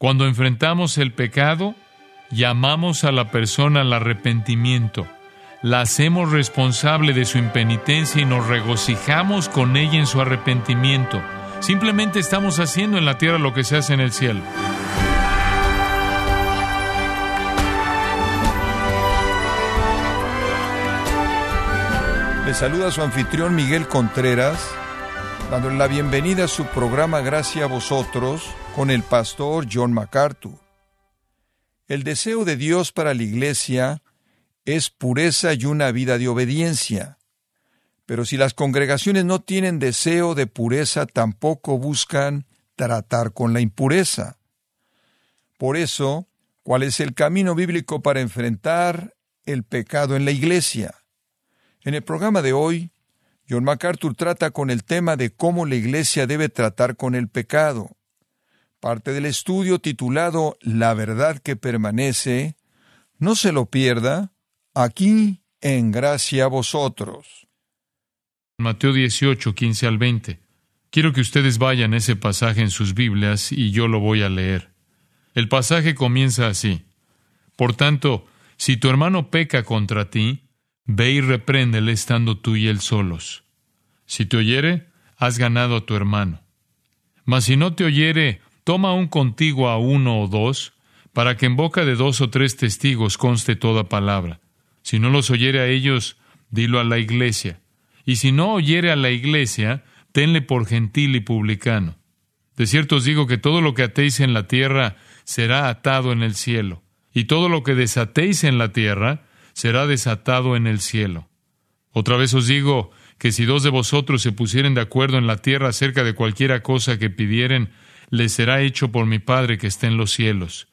Cuando enfrentamos el pecado, llamamos a la persona al arrepentimiento, la hacemos responsable de su impenitencia y nos regocijamos con ella en su arrepentimiento. Simplemente estamos haciendo en la tierra lo que se hace en el cielo. Le saluda su anfitrión Miguel Contreras, dándole la bienvenida a su programa Gracias a vosotros con el pastor John MacArthur. El deseo de Dios para la iglesia es pureza y una vida de obediencia. Pero si las congregaciones no tienen deseo de pureza, tampoco buscan tratar con la impureza. Por eso, ¿cuál es el camino bíblico para enfrentar el pecado en la iglesia? En el programa de hoy, John MacArthur trata con el tema de cómo la iglesia debe tratar con el pecado. Parte del estudio titulado La verdad que permanece, no se lo pierda, aquí en gracia a vosotros. Mateo 18, 15 al 20. Quiero que ustedes vayan ese pasaje en sus Biblias y yo lo voy a leer. El pasaje comienza así. Por tanto, si tu hermano peca contra ti, ve y repréndele estando tú y él solos. Si te oyere, has ganado a tu hermano. Mas si no te oyere, toma aún contigo a uno o dos, para que en boca de dos o tres testigos conste toda palabra. Si no los oyere a ellos, dilo a la iglesia. Y si no oyere a la iglesia, tenle por gentil y publicano. De cierto os digo que todo lo que atéis en la tierra será atado en el cielo, y todo lo que desatéis en la tierra será desatado en el cielo. Otra vez os digo que si dos de vosotros se pusieren de acuerdo en la tierra acerca de cualquiera cosa que pidieren, les será hecho por mi Padre que está en los cielos.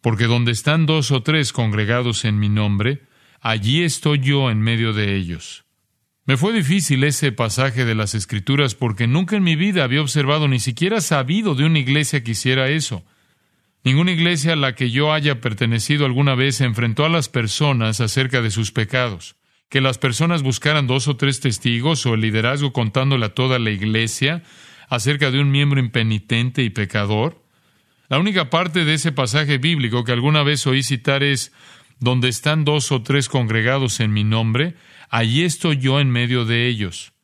Porque donde están dos o tres congregados en mi nombre, allí estoy yo en medio de ellos. Me fue difícil ese pasaje de las Escrituras porque nunca en mi vida había observado ni siquiera sabido de una iglesia que hiciera eso. Ninguna iglesia a la que yo haya pertenecido alguna vez enfrentó a las personas acerca de sus pecados. Que las personas buscaran dos o tres testigos o el liderazgo contándole a toda la iglesia acerca de un miembro impenitente y pecador. La única parte de ese pasaje bíblico que alguna vez oí citar es donde están dos o tres congregados en mi nombre, allí estoy yo en medio de ellos.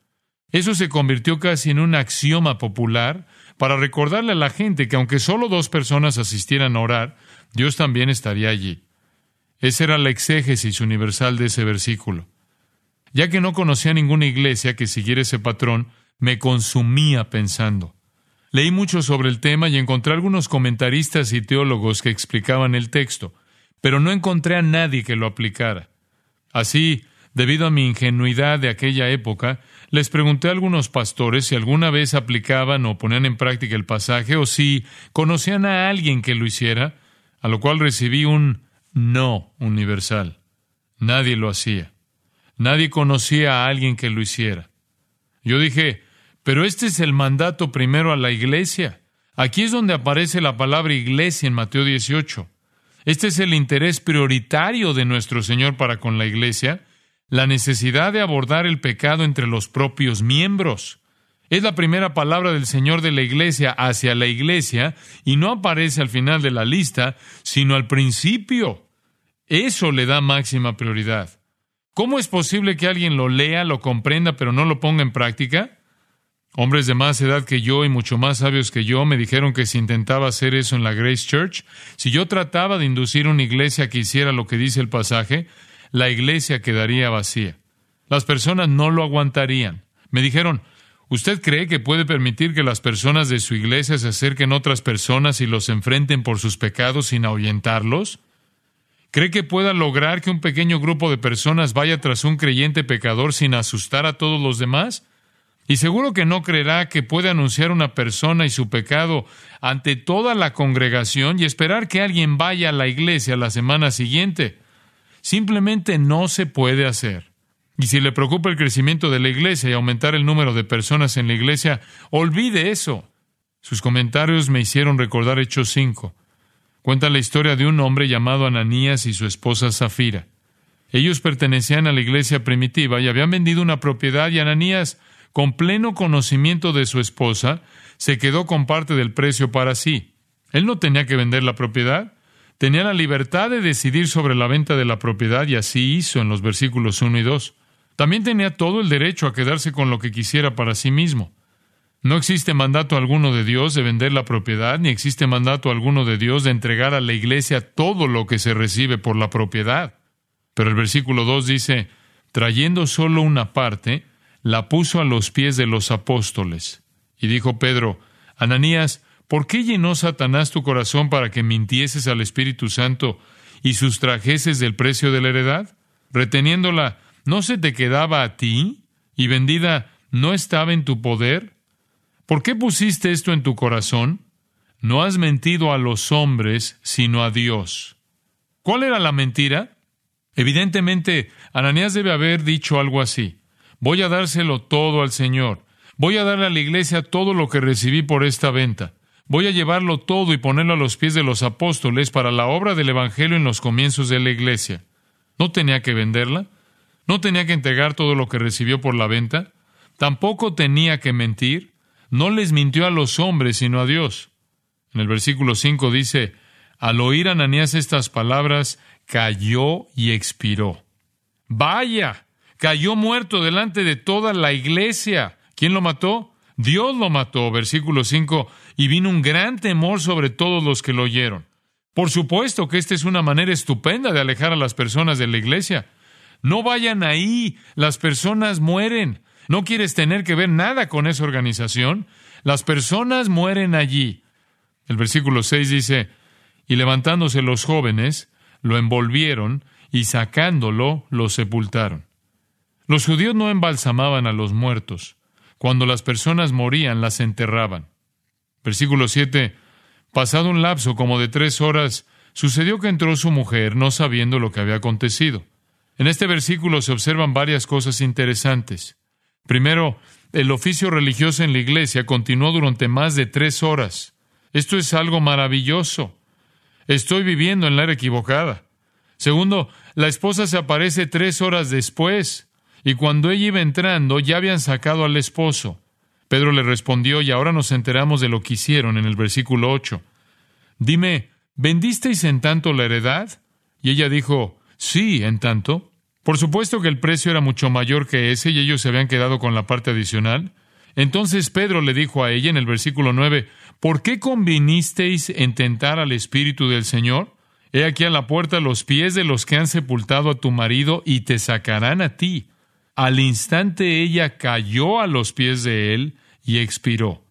Eso se convirtió casi en un axioma popular para recordarle a la gente que aunque solo dos personas asistieran a orar, Dios también estaría allí. Esa era la exégesis universal de ese versículo. Ya que no conocía ninguna iglesia que siguiera ese patrón, me consumía pensando. Leí mucho sobre el tema y encontré algunos comentaristas y teólogos que explicaban el texto pero no encontré a nadie que lo aplicara. Así, debido a mi ingenuidad de aquella época, les pregunté a algunos pastores si alguna vez aplicaban o ponían en práctica el pasaje o si conocían a alguien que lo hiciera, a lo cual recibí un no universal. Nadie lo hacía. Nadie conocía a alguien que lo hiciera. Yo dije, pero este es el mandato primero a la iglesia. Aquí es donde aparece la palabra iglesia en Mateo 18. Este es el interés prioritario de nuestro Señor para con la Iglesia, la necesidad de abordar el pecado entre los propios miembros. Es la primera palabra del Señor de la Iglesia hacia la Iglesia y no aparece al final de la lista, sino al principio. Eso le da máxima prioridad. ¿Cómo es posible que alguien lo lea, lo comprenda, pero no lo ponga en práctica? Hombres de más edad que yo y mucho más sabios que yo me dijeron que si intentaba hacer eso en la Grace Church, si yo trataba de inducir una iglesia que hiciera lo que dice el pasaje, la iglesia quedaría vacía. Las personas no lo aguantarían. Me dijeron, ¿usted cree que puede permitir que las personas de su iglesia se acerquen a otras personas y los enfrenten por sus pecados sin ahuyentarlos? ¿Cree que pueda lograr que un pequeño grupo de personas vaya tras un creyente pecador sin asustar a todos los demás? Y seguro que no creerá que puede anunciar una persona y su pecado ante toda la congregación y esperar que alguien vaya a la iglesia la semana siguiente. Simplemente no se puede hacer. Y si le preocupa el crecimiento de la iglesia y aumentar el número de personas en la iglesia, olvide eso. Sus comentarios me hicieron recordar Hechos 5. Cuenta la historia de un hombre llamado Ananías y su esposa Zafira. Ellos pertenecían a la iglesia primitiva y habían vendido una propiedad y Ananías con pleno conocimiento de su esposa, se quedó con parte del precio para sí. Él no tenía que vender la propiedad. Tenía la libertad de decidir sobre la venta de la propiedad y así hizo en los versículos 1 y 2. También tenía todo el derecho a quedarse con lo que quisiera para sí mismo. No existe mandato alguno de Dios de vender la propiedad, ni existe mandato alguno de Dios de entregar a la iglesia todo lo que se recibe por la propiedad. Pero el versículo 2 dice, trayendo solo una parte, la puso a los pies de los apóstoles. Y dijo Pedro, Ananías, ¿por qué llenó Satanás tu corazón para que mintieses al Espíritu Santo y sustrajeses del precio de la heredad? Reteniéndola, ¿no se te quedaba a ti? ¿Y vendida no estaba en tu poder? ¿Por qué pusiste esto en tu corazón? No has mentido a los hombres, sino a Dios. ¿Cuál era la mentira? Evidentemente, Ananías debe haber dicho algo así. Voy a dárselo todo al Señor. Voy a darle a la iglesia todo lo que recibí por esta venta. Voy a llevarlo todo y ponerlo a los pies de los apóstoles para la obra del Evangelio en los comienzos de la iglesia. ¿No tenía que venderla? ¿No tenía que entregar todo lo que recibió por la venta? ¿Tampoco tenía que mentir? no les mintió a los hombres, sino a Dios. En el versículo 5 dice, al oír Ananías estas palabras, cayó y expiró. Vaya, cayó muerto delante de toda la iglesia. ¿Quién lo mató? Dios lo mató, versículo 5, y vino un gran temor sobre todos los que lo oyeron. Por supuesto que esta es una manera estupenda de alejar a las personas de la iglesia. No vayan ahí, las personas mueren. ¿No quieres tener que ver nada con esa organización? Las personas mueren allí. El versículo 6 dice, y levantándose los jóvenes, lo envolvieron y sacándolo, lo sepultaron. Los judíos no embalsamaban a los muertos. Cuando las personas morían, las enterraban. Versículo 7. Pasado un lapso como de tres horas, sucedió que entró su mujer, no sabiendo lo que había acontecido. En este versículo se observan varias cosas interesantes. Primero, el oficio religioso en la iglesia continuó durante más de tres horas. Esto es algo maravilloso. Estoy viviendo en la era equivocada. Segundo, la esposa se aparece tres horas después, y cuando ella iba entrando ya habían sacado al esposo. Pedro le respondió, y ahora nos enteramos de lo que hicieron en el versículo 8. Dime, ¿vendisteis en tanto la heredad? Y ella dijo, sí, en tanto. Por supuesto que el precio era mucho mayor que ese y ellos se habían quedado con la parte adicional. Entonces Pedro le dijo a ella en el versículo 9, ¿por qué convinisteis en tentar al Espíritu del Señor? He aquí a la puerta los pies de los que han sepultado a tu marido y te sacarán a ti. Al instante ella cayó a los pies de él y expiró.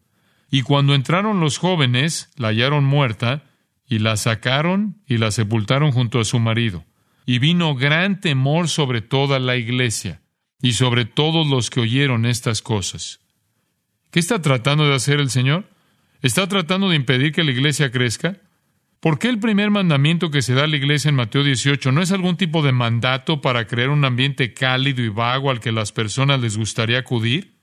Y cuando entraron los jóvenes, la hallaron muerta, y la sacaron y la sepultaron junto a su marido y vino gran temor sobre toda la iglesia y sobre todos los que oyeron estas cosas. ¿Qué está tratando de hacer el Señor? ¿Está tratando de impedir que la iglesia crezca? ¿Por qué el primer mandamiento que se da a la iglesia en Mateo 18 no es algún tipo de mandato para crear un ambiente cálido y vago al que las personas les gustaría acudir?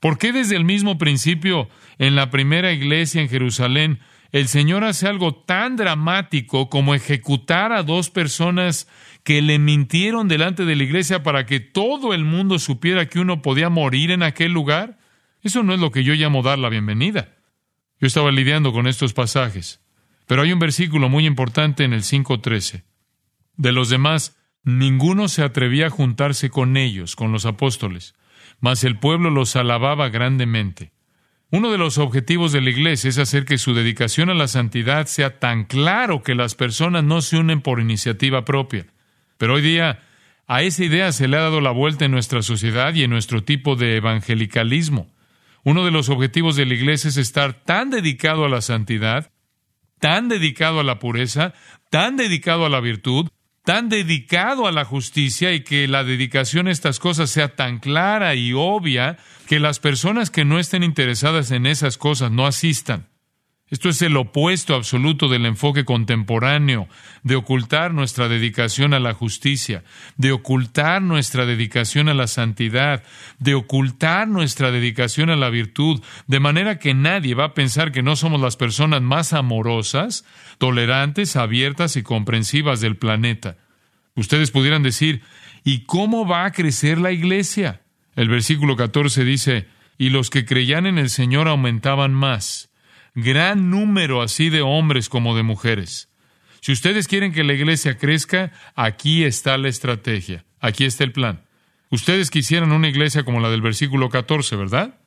¿Por qué desde el mismo principio en la primera iglesia en Jerusalén el Señor hace algo tan dramático como ejecutar a dos personas que le mintieron delante de la iglesia para que todo el mundo supiera que uno podía morir en aquel lugar? Eso no es lo que yo llamo dar la bienvenida. Yo estaba lidiando con estos pasajes, pero hay un versículo muy importante en el 5.13. De los demás, ninguno se atrevía a juntarse con ellos, con los apóstoles, mas el pueblo los alababa grandemente. Uno de los objetivos de la Iglesia es hacer que su dedicación a la santidad sea tan claro que las personas no se unen por iniciativa propia. Pero hoy día a esa idea se le ha dado la vuelta en nuestra sociedad y en nuestro tipo de evangelicalismo. Uno de los objetivos de la Iglesia es estar tan dedicado a la santidad, tan dedicado a la pureza, tan dedicado a la virtud, tan dedicado a la justicia y que la dedicación a estas cosas sea tan clara y obvia que las personas que no estén interesadas en esas cosas no asistan. Esto es el opuesto absoluto del enfoque contemporáneo, de ocultar nuestra dedicación a la justicia, de ocultar nuestra dedicación a la santidad, de ocultar nuestra dedicación a la virtud, de manera que nadie va a pensar que no somos las personas más amorosas, tolerantes, abiertas y comprensivas del planeta. Ustedes pudieran decir, ¿y cómo va a crecer la iglesia? El versículo 14 dice, y los que creían en el Señor aumentaban más gran número así de hombres como de mujeres. Si ustedes quieren que la iglesia crezca, aquí está la estrategia, aquí está el plan. Ustedes quisieran una iglesia como la del versículo 14, ¿verdad?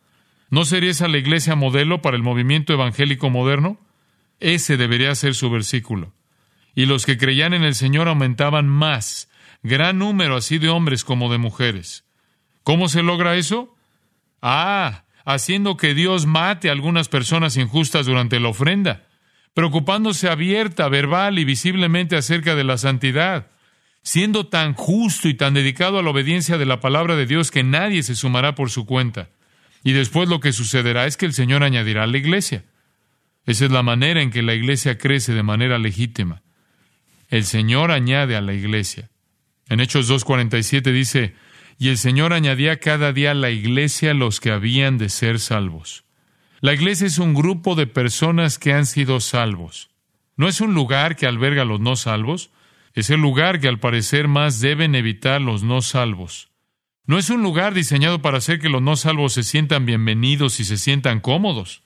¿No sería esa la iglesia modelo para el movimiento evangélico moderno? Ese debería ser su versículo. Y los que creían en el Señor aumentaban más, gran número así de hombres como de mujeres. ¿Cómo se logra eso? Ah, haciendo que Dios mate a algunas personas injustas durante la ofrenda, preocupándose abierta, verbal y visiblemente acerca de la santidad, siendo tan justo y tan dedicado a la obediencia de la palabra de Dios que nadie se sumará por su cuenta. Y después lo que sucederá es que el Señor añadirá a la iglesia. Esa es la manera en que la iglesia crece de manera legítima. El Señor añade a la iglesia. En Hechos 2.47 dice, y el Señor añadía cada día a la iglesia los que habían de ser salvos. La iglesia es un grupo de personas que han sido salvos. No es un lugar que alberga a los no salvos, es el lugar que al parecer más deben evitar los no salvos. No es un lugar diseñado para hacer que los no salvos se sientan bienvenidos y se sientan cómodos.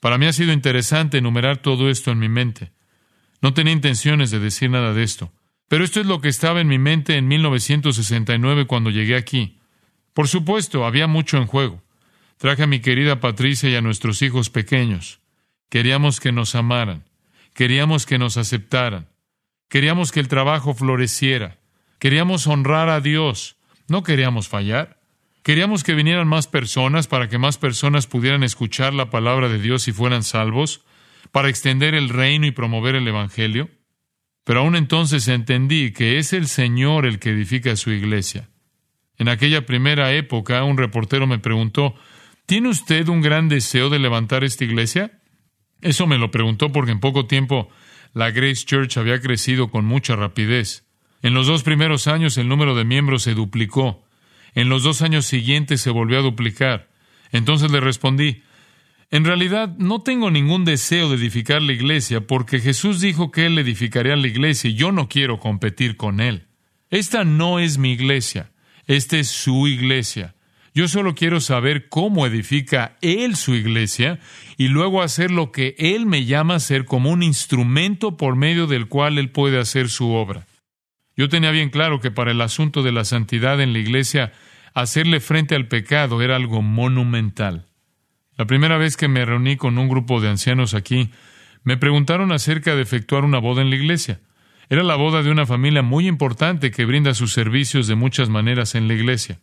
Para mí ha sido interesante enumerar todo esto en mi mente. No tenía intenciones de decir nada de esto, pero esto es lo que estaba en mi mente en 1969 cuando llegué aquí. Por supuesto, había mucho en juego. Traje a mi querida Patricia y a nuestros hijos pequeños. Queríamos que nos amaran. Queríamos que nos aceptaran. Queríamos que el trabajo floreciera. Queríamos honrar a Dios. No queríamos fallar. Queríamos que vinieran más personas para que más personas pudieran escuchar la palabra de Dios y fueran salvos, para extender el reino y promover el Evangelio. Pero aún entonces entendí que es el Señor el que edifica su iglesia. En aquella primera época, un reportero me preguntó, ¿Tiene usted un gran deseo de levantar esta iglesia? Eso me lo preguntó porque en poco tiempo la Grace Church había crecido con mucha rapidez. En los dos primeros años el número de miembros se duplicó. En los dos años siguientes se volvió a duplicar. Entonces le respondí, en realidad no tengo ningún deseo de edificar la iglesia porque Jesús dijo que Él edificaría la iglesia y yo no quiero competir con Él. Esta no es mi iglesia, esta es su iglesia. Yo solo quiero saber cómo edifica Él su iglesia y luego hacer lo que Él me llama a hacer como un instrumento por medio del cual Él puede hacer su obra. Yo tenía bien claro que para el asunto de la santidad en la iglesia, hacerle frente al pecado era algo monumental. La primera vez que me reuní con un grupo de ancianos aquí, me preguntaron acerca de efectuar una boda en la iglesia. Era la boda de una familia muy importante que brinda sus servicios de muchas maneras en la iglesia.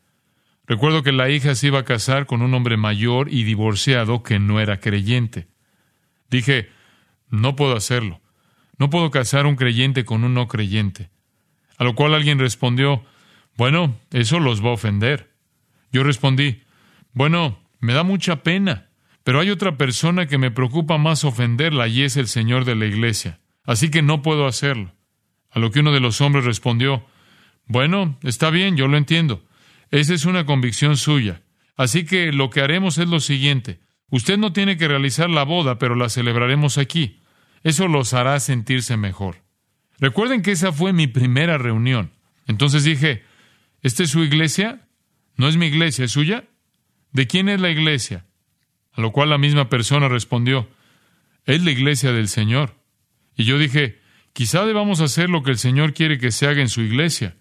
Recuerdo que la hija se iba a casar con un hombre mayor y divorciado que no era creyente. Dije, no puedo hacerlo. No puedo casar un creyente con un no creyente. A lo cual alguien respondió, bueno, eso los va a ofender. Yo respondí, bueno, me da mucha pena, pero hay otra persona que me preocupa más ofenderla y es el Señor de la iglesia. Así que no puedo hacerlo. A lo que uno de los hombres respondió, bueno, está bien, yo lo entiendo. Esa es una convicción suya. Así que lo que haremos es lo siguiente. Usted no tiene que realizar la boda, pero la celebraremos aquí. Eso los hará sentirse mejor. Recuerden que esa fue mi primera reunión. Entonces dije, ¿esta es su iglesia? ¿No es mi iglesia, es suya? ¿De quién es la iglesia? A lo cual la misma persona respondió, es la iglesia del Señor. Y yo dije, quizá debamos hacer lo que el Señor quiere que se haga en su iglesia.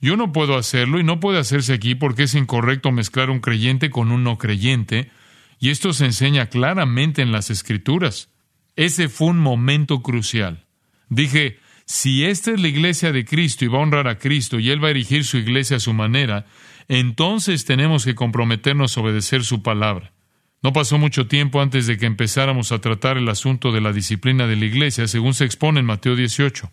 Yo no puedo hacerlo y no puede hacerse aquí porque es incorrecto mezclar un creyente con un no creyente, y esto se enseña claramente en las Escrituras. Ese fue un momento crucial. Dije, si esta es la iglesia de Cristo y va a honrar a Cristo y Él va a erigir su iglesia a su manera, entonces tenemos que comprometernos a obedecer su palabra. No pasó mucho tiempo antes de que empezáramos a tratar el asunto de la disciplina de la iglesia, según se expone en Mateo 18.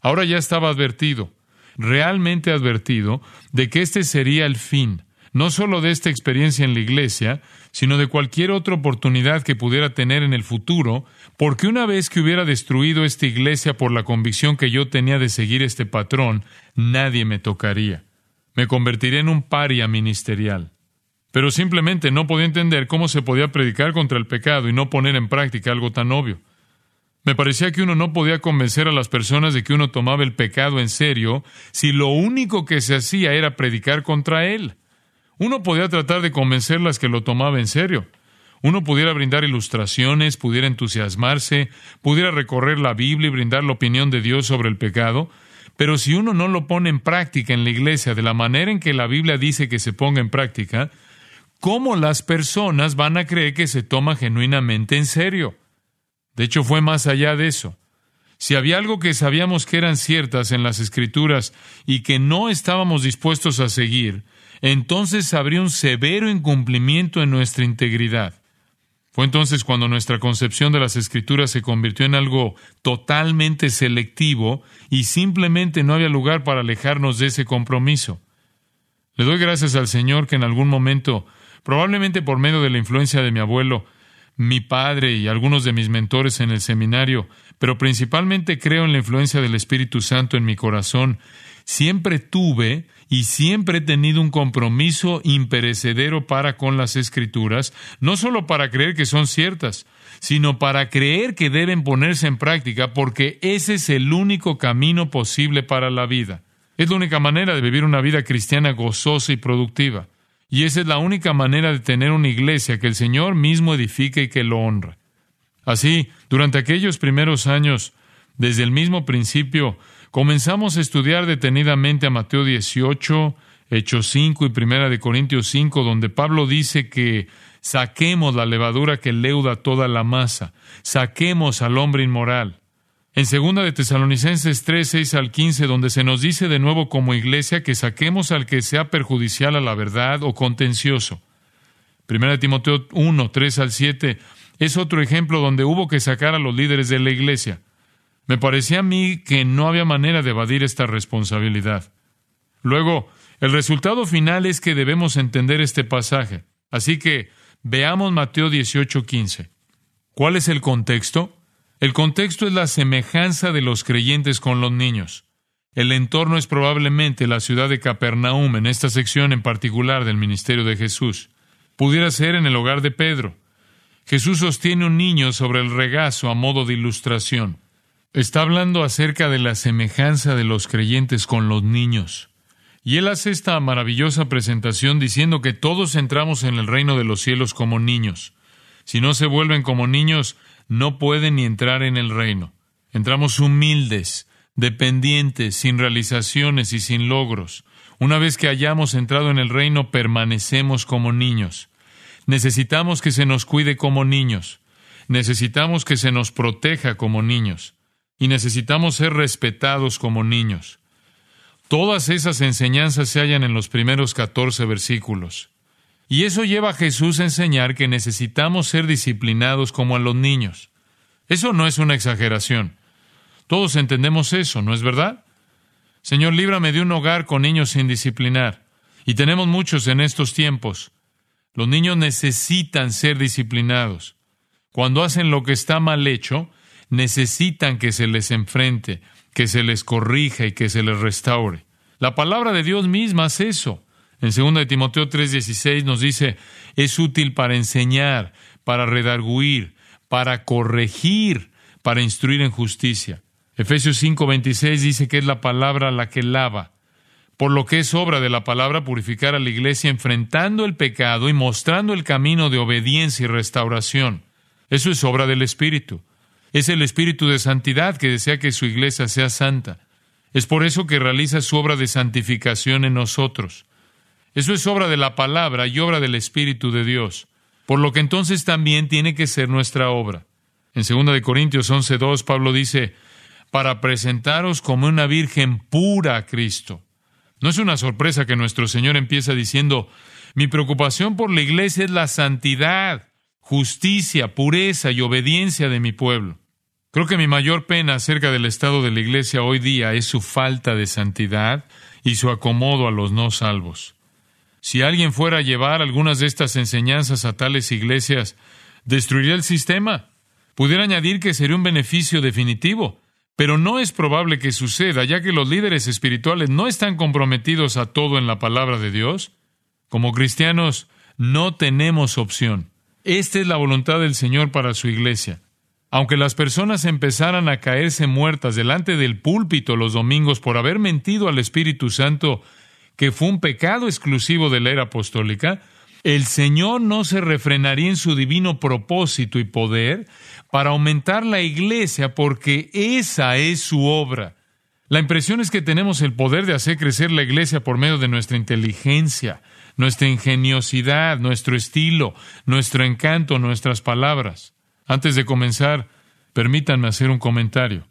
Ahora ya estaba advertido realmente advertido de que este sería el fin, no solo de esta experiencia en la iglesia, sino de cualquier otra oportunidad que pudiera tener en el futuro, porque una vez que hubiera destruido esta iglesia por la convicción que yo tenía de seguir este patrón, nadie me tocaría. Me convertiría en un paria ministerial. Pero simplemente no podía entender cómo se podía predicar contra el pecado y no poner en práctica algo tan obvio. Me parecía que uno no podía convencer a las personas de que uno tomaba el pecado en serio si lo único que se hacía era predicar contra él. Uno podía tratar de convencerlas que lo tomaba en serio. Uno pudiera brindar ilustraciones, pudiera entusiasmarse, pudiera recorrer la Biblia y brindar la opinión de Dios sobre el pecado, pero si uno no lo pone en práctica en la iglesia de la manera en que la Biblia dice que se ponga en práctica, ¿cómo las personas van a creer que se toma genuinamente en serio? De hecho, fue más allá de eso. Si había algo que sabíamos que eran ciertas en las Escrituras y que no estábamos dispuestos a seguir, entonces habría un severo incumplimiento en nuestra integridad. Fue entonces cuando nuestra concepción de las escrituras se convirtió en algo totalmente selectivo y simplemente no había lugar para alejarnos de ese compromiso. Le doy gracias al Señor que en algún momento, probablemente por medio de la influencia de mi abuelo, mi padre y algunos de mis mentores en el seminario, pero principalmente creo en la influencia del Espíritu Santo en mi corazón, siempre tuve y siempre he tenido un compromiso imperecedero para con las escrituras, no solo para creer que son ciertas, sino para creer que deben ponerse en práctica porque ese es el único camino posible para la vida. Es la única manera de vivir una vida cristiana gozosa y productiva. Y esa es la única manera de tener una iglesia que el Señor mismo edifique y que lo honra. Así, durante aquellos primeros años, desde el mismo principio, comenzamos a estudiar detenidamente a Mateo 18, Hechos 5 y Primera de Corintios 5, donde Pablo dice que saquemos la levadura que leuda toda la masa, saquemos al hombre inmoral. En segunda de Tesalonicenses 3, 6 al 15, donde se nos dice de nuevo como iglesia que saquemos al que sea perjudicial a la verdad o contencioso. Primera de Timoteo 1, 3 al 7, es otro ejemplo donde hubo que sacar a los líderes de la iglesia. Me parecía a mí que no había manera de evadir esta responsabilidad. Luego, el resultado final es que debemos entender este pasaje. Así que veamos Mateo 18:15. ¿Cuál es el contexto? El contexto es la semejanza de los creyentes con los niños. El entorno es probablemente la ciudad de Capernaum, en esta sección en particular del ministerio de Jesús. Pudiera ser en el hogar de Pedro. Jesús sostiene un niño sobre el regazo a modo de ilustración. Está hablando acerca de la semejanza de los creyentes con los niños. Y él hace esta maravillosa presentación diciendo que todos entramos en el reino de los cielos como niños. Si no se vuelven como niños, no pueden ni entrar en el reino. Entramos humildes, dependientes, sin realizaciones y sin logros. Una vez que hayamos entrado en el reino, permanecemos como niños. Necesitamos que se nos cuide como niños. Necesitamos que se nos proteja como niños. Y necesitamos ser respetados como niños. Todas esas enseñanzas se hallan en los primeros 14 versículos. Y eso lleva a Jesús a enseñar que necesitamos ser disciplinados como a los niños. Eso no es una exageración. Todos entendemos eso, ¿no es verdad? Señor, líbrame de un hogar con niños sin disciplinar. Y tenemos muchos en estos tiempos. Los niños necesitan ser disciplinados. Cuando hacen lo que está mal hecho, necesitan que se les enfrente, que se les corrija y que se les restaure. La palabra de Dios misma es eso. En 2 Timoteo 3:16 nos dice, es útil para enseñar, para redarguir, para corregir, para instruir en justicia. Efesios 5:26 dice que es la palabra la que lava, por lo que es obra de la palabra purificar a la iglesia enfrentando el pecado y mostrando el camino de obediencia y restauración. Eso es obra del Espíritu. Es el Espíritu de santidad que desea que su iglesia sea santa. Es por eso que realiza su obra de santificación en nosotros. Eso es obra de la palabra y obra del Espíritu de Dios. Por lo que entonces también tiene que ser nuestra obra. En 2 Corintios 11.2 Pablo dice, para presentaros como una virgen pura a Cristo. No es una sorpresa que nuestro Señor empieza diciendo, mi preocupación por la iglesia es la santidad, justicia, pureza y obediencia de mi pueblo. Creo que mi mayor pena acerca del estado de la iglesia hoy día es su falta de santidad y su acomodo a los no salvos. Si alguien fuera a llevar algunas de estas enseñanzas a tales iglesias, destruiría el sistema. Pudiera añadir que sería un beneficio definitivo, pero no es probable que suceda, ya que los líderes espirituales no están comprometidos a todo en la palabra de Dios. Como cristianos, no tenemos opción. Esta es la voluntad del Señor para su iglesia. Aunque las personas empezaran a caerse muertas delante del púlpito los domingos por haber mentido al Espíritu Santo, que fue un pecado exclusivo de la era apostólica, el Señor no se refrenaría en su divino propósito y poder para aumentar la iglesia porque esa es su obra. La impresión es que tenemos el poder de hacer crecer la iglesia por medio de nuestra inteligencia, nuestra ingeniosidad, nuestro estilo, nuestro encanto, nuestras palabras. Antes de comenzar, permítanme hacer un comentario.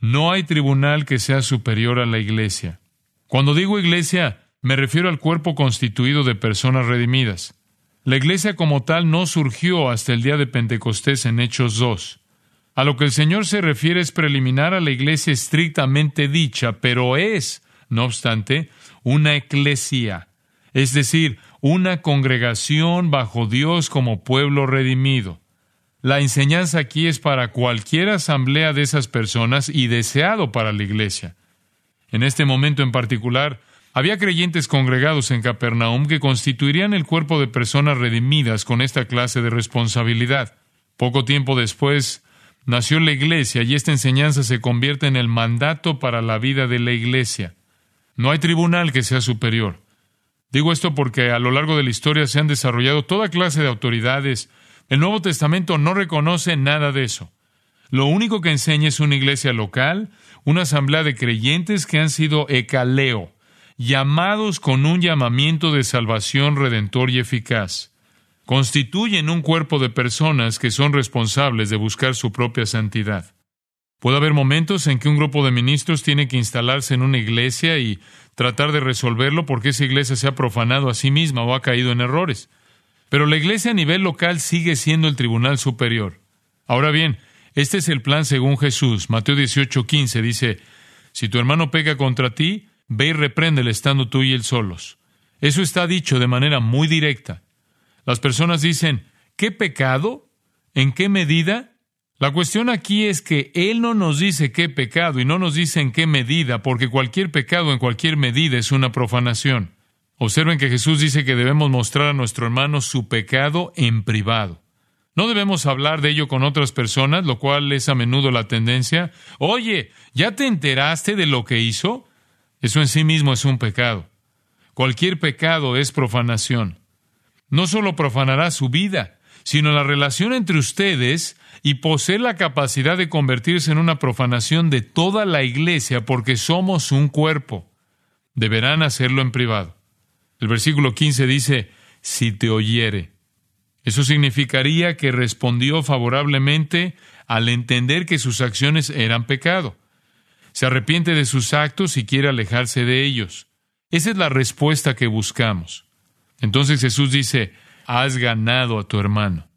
No hay tribunal que sea superior a la iglesia. Cuando digo iglesia, me refiero al cuerpo constituido de personas redimidas. La iglesia como tal no surgió hasta el día de Pentecostés en Hechos 2. A lo que el Señor se refiere es preliminar a la iglesia estrictamente dicha, pero es, no obstante, una eclesia, es decir, una congregación bajo Dios como pueblo redimido. La enseñanza aquí es para cualquier asamblea de esas personas y deseado para la iglesia. En este momento en particular, había creyentes congregados en Capernaum que constituirían el cuerpo de personas redimidas con esta clase de responsabilidad. Poco tiempo después, nació la iglesia y esta enseñanza se convierte en el mandato para la vida de la iglesia. No hay tribunal que sea superior. Digo esto porque a lo largo de la historia se han desarrollado toda clase de autoridades, el Nuevo Testamento no reconoce nada de eso. Lo único que enseña es una iglesia local, una asamblea de creyentes que han sido ecaleo, llamados con un llamamiento de salvación redentor y eficaz. Constituyen un cuerpo de personas que son responsables de buscar su propia santidad. Puede haber momentos en que un grupo de ministros tiene que instalarse en una iglesia y tratar de resolverlo porque esa iglesia se ha profanado a sí misma o ha caído en errores. Pero la iglesia a nivel local sigue siendo el tribunal superior. Ahora bien, este es el plan según Jesús. Mateo 18:15 dice, si tu hermano pega contra ti, ve y repréndele estando tú y él solos. Eso está dicho de manera muy directa. Las personas dicen, ¿qué pecado? ¿En qué medida? La cuestión aquí es que Él no nos dice qué pecado y no nos dice en qué medida, porque cualquier pecado en cualquier medida es una profanación. Observen que Jesús dice que debemos mostrar a nuestro hermano su pecado en privado. No debemos hablar de ello con otras personas, lo cual es a menudo la tendencia. Oye, ¿ya te enteraste de lo que hizo? Eso en sí mismo es un pecado. Cualquier pecado es profanación. No solo profanará su vida, sino la relación entre ustedes y posee la capacidad de convertirse en una profanación de toda la iglesia porque somos un cuerpo. Deberán hacerlo en privado. El versículo 15 dice, si te oyere. Eso significaría que respondió favorablemente al entender que sus acciones eran pecado. Se arrepiente de sus actos y quiere alejarse de ellos. Esa es la respuesta que buscamos. Entonces Jesús dice, has ganado a tu hermano.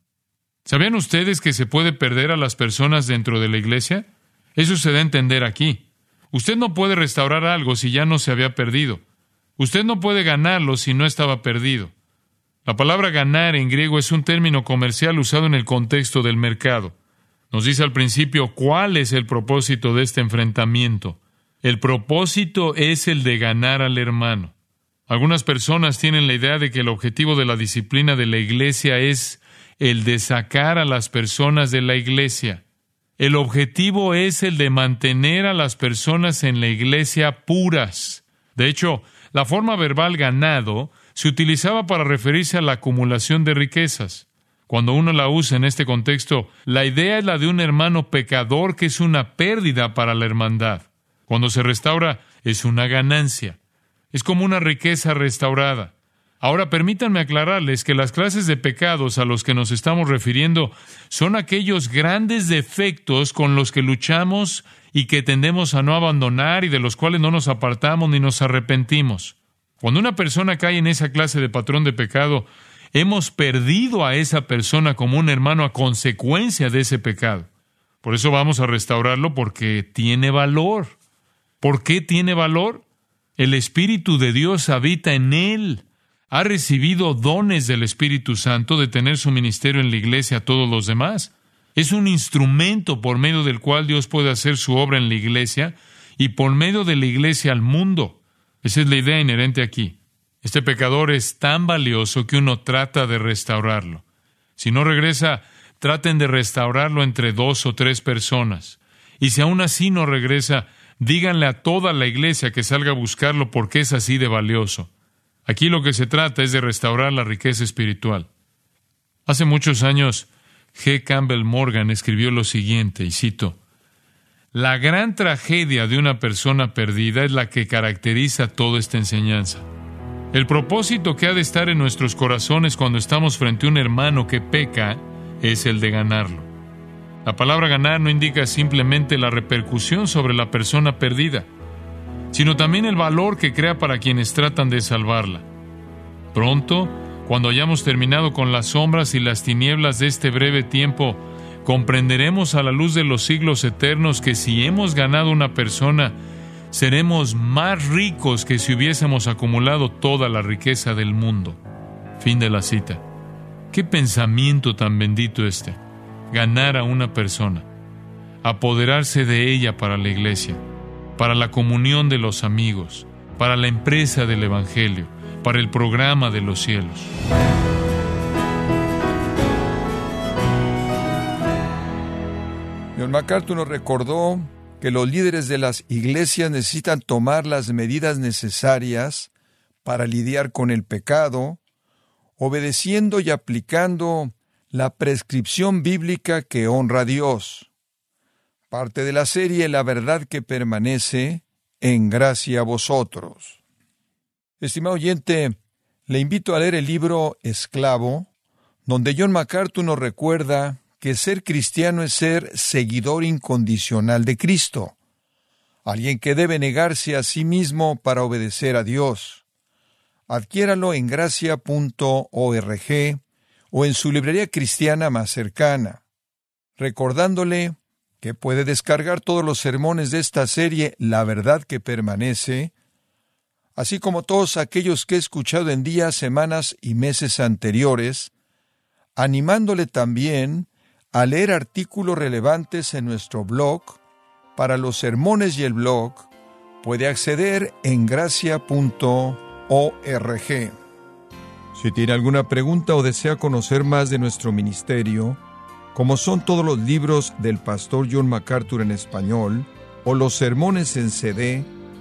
¿Sabían ustedes que se puede perder a las personas dentro de la iglesia? Eso se da a entender aquí. Usted no puede restaurar algo si ya no se había perdido. Usted no puede ganarlo si no estaba perdido. La palabra ganar en griego es un término comercial usado en el contexto del mercado. Nos dice al principio cuál es el propósito de este enfrentamiento. El propósito es el de ganar al hermano. Algunas personas tienen la idea de que el objetivo de la disciplina de la iglesia es el de sacar a las personas de la iglesia. El objetivo es el de mantener a las personas en la iglesia puras. De hecho, la forma verbal ganado se utilizaba para referirse a la acumulación de riquezas. Cuando uno la usa en este contexto, la idea es la de un hermano pecador que es una pérdida para la hermandad. Cuando se restaura, es una ganancia. Es como una riqueza restaurada. Ahora permítanme aclararles que las clases de pecados a los que nos estamos refiriendo son aquellos grandes defectos con los que luchamos y que tendemos a no abandonar y de los cuales no nos apartamos ni nos arrepentimos. Cuando una persona cae en esa clase de patrón de pecado, hemos perdido a esa persona como un hermano a consecuencia de ese pecado. Por eso vamos a restaurarlo porque tiene valor. ¿Por qué tiene valor? El Espíritu de Dios habita en él. Ha recibido dones del Espíritu Santo de tener su ministerio en la iglesia a todos los demás. Es un instrumento por medio del cual Dios puede hacer su obra en la iglesia y por medio de la iglesia al mundo. Esa es la idea inherente aquí. Este pecador es tan valioso que uno trata de restaurarlo. Si no regresa, traten de restaurarlo entre dos o tres personas. Y si aún así no regresa, díganle a toda la iglesia que salga a buscarlo porque es así de valioso. Aquí lo que se trata es de restaurar la riqueza espiritual. Hace muchos años, G. Campbell Morgan escribió lo siguiente, y cito, La gran tragedia de una persona perdida es la que caracteriza toda esta enseñanza. El propósito que ha de estar en nuestros corazones cuando estamos frente a un hermano que peca es el de ganarlo. La palabra ganar no indica simplemente la repercusión sobre la persona perdida, sino también el valor que crea para quienes tratan de salvarla. Pronto, cuando hayamos terminado con las sombras y las tinieblas de este breve tiempo, comprenderemos a la luz de los siglos eternos que si hemos ganado una persona, seremos más ricos que si hubiésemos acumulado toda la riqueza del mundo. Fin de la cita. Qué pensamiento tan bendito este. Ganar a una persona. Apoderarse de ella para la iglesia, para la comunión de los amigos, para la empresa del Evangelio, para el programa de los cielos. John MacArthur nos recordó que los líderes de las iglesias necesitan tomar las medidas necesarias para lidiar con el pecado, obedeciendo y aplicando la prescripción bíblica que honra a Dios. Parte de la serie La verdad que permanece en gracia a vosotros. Estimado oyente, le invito a leer el libro Esclavo, donde John MacArthur nos recuerda que ser cristiano es ser seguidor incondicional de Cristo, alguien que debe negarse a sí mismo para obedecer a Dios. Adquiéralo en gracia.org o en su librería cristiana más cercana, recordándole que puede descargar todos los sermones de esta serie La verdad que permanece, así como todos aquellos que he escuchado en días, semanas y meses anteriores, animándole también a leer artículos relevantes en nuestro blog. Para los sermones y el blog, puede acceder en gracia.org. Si tiene alguna pregunta o desea conocer más de nuestro ministerio, como son todos los libros del pastor John MacArthur en español o los sermones en CD